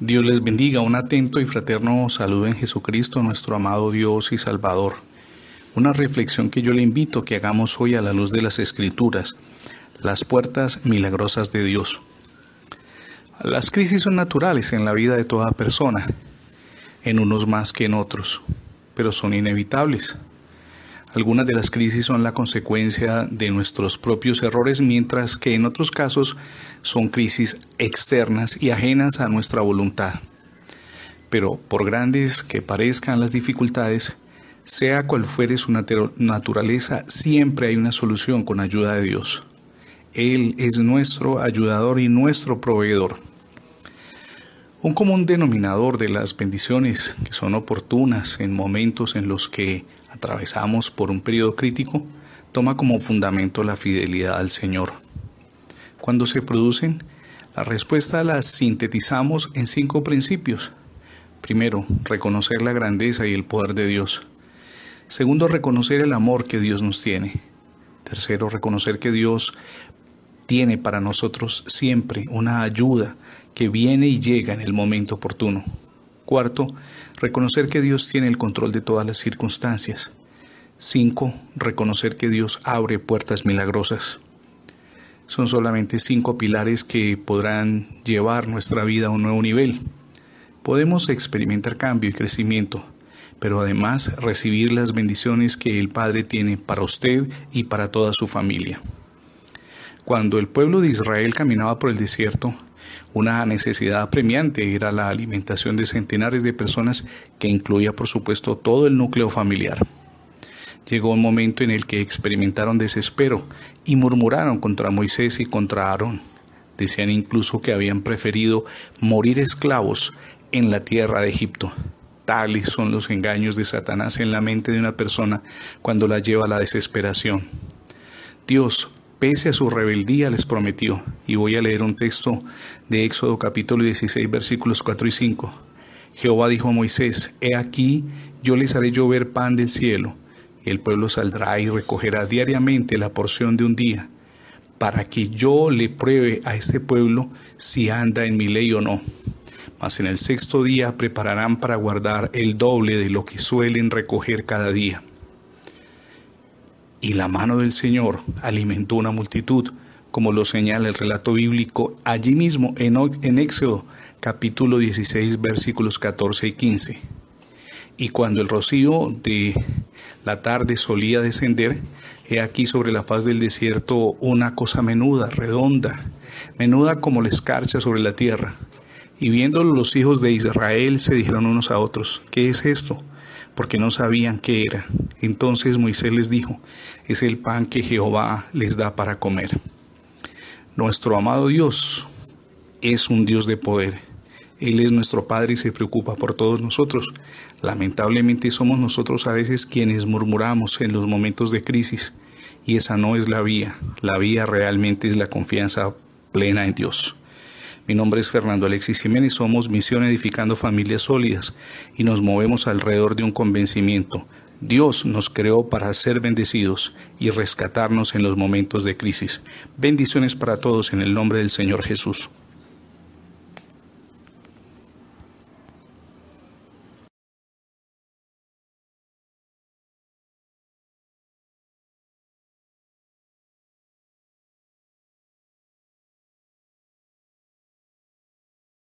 Dios les bendiga, un atento y fraterno saludo en Jesucristo, nuestro amado Dios y Salvador. Una reflexión que yo le invito a que hagamos hoy a la luz de las Escrituras, las puertas milagrosas de Dios. Las crisis son naturales en la vida de toda persona, en unos más que en otros, pero son inevitables. Algunas de las crisis son la consecuencia de nuestros propios errores, mientras que en otros casos son crisis externas y ajenas a nuestra voluntad. Pero por grandes que parezcan las dificultades, sea cual fuere su naturaleza, siempre hay una solución con ayuda de Dios. Él es nuestro ayudador y nuestro proveedor. Un común denominador de las bendiciones que son oportunas en momentos en los que atravesamos por un periodo crítico toma como fundamento la fidelidad al Señor. Cuando se producen, la respuesta la sintetizamos en cinco principios. Primero, reconocer la grandeza y el poder de Dios. Segundo, reconocer el amor que Dios nos tiene. Tercero, reconocer que Dios tiene para nosotros siempre una ayuda que viene y llega en el momento oportuno. Cuarto, reconocer que Dios tiene el control de todas las circunstancias. Cinco, reconocer que Dios abre puertas milagrosas. Son solamente cinco pilares que podrán llevar nuestra vida a un nuevo nivel. Podemos experimentar cambio y crecimiento, pero además recibir las bendiciones que el Padre tiene para usted y para toda su familia. Cuando el pueblo de Israel caminaba por el desierto, una necesidad apremiante era la alimentación de centenares de personas que incluía por supuesto todo el núcleo familiar. Llegó un momento en el que experimentaron desespero y murmuraron contra Moisés y contra Aarón. Decían incluso que habían preferido morir esclavos en la tierra de Egipto. Tales son los engaños de Satanás en la mente de una persona cuando la lleva a la desesperación. Dios pese a su rebeldía, les prometió. Y voy a leer un texto de Éxodo capítulo 16 versículos 4 y 5. Jehová dijo a Moisés, He aquí, yo les haré llover pan del cielo, y el pueblo saldrá y recogerá diariamente la porción de un día, para que yo le pruebe a este pueblo si anda en mi ley o no. Mas en el sexto día prepararán para guardar el doble de lo que suelen recoger cada día y la mano del Señor alimentó una multitud, como lo señala el relato bíblico allí mismo en, Éxodo capítulo 16 versículos 14 y 15. Y cuando el rocío de la tarde solía descender, he aquí sobre la faz del desierto una cosa menuda, redonda, menuda como la escarcha sobre la tierra. Y viéndolo los hijos de Israel se dijeron unos a otros, ¿qué es esto? Porque no sabían qué era. Entonces Moisés les dijo, es el pan que Jehová les da para comer. Nuestro amado Dios es un Dios de poder. Él es nuestro Padre y se preocupa por todos nosotros. Lamentablemente somos nosotros a veces quienes murmuramos en los momentos de crisis y esa no es la vía. La vía realmente es la confianza plena en Dios. Mi nombre es Fernando Alexis Jiménez, somos Misión Edificando Familias Sólidas y nos movemos alrededor de un convencimiento. Dios nos creó para ser bendecidos y rescatarnos en los momentos de crisis. Bendiciones para todos en el nombre del Señor Jesús.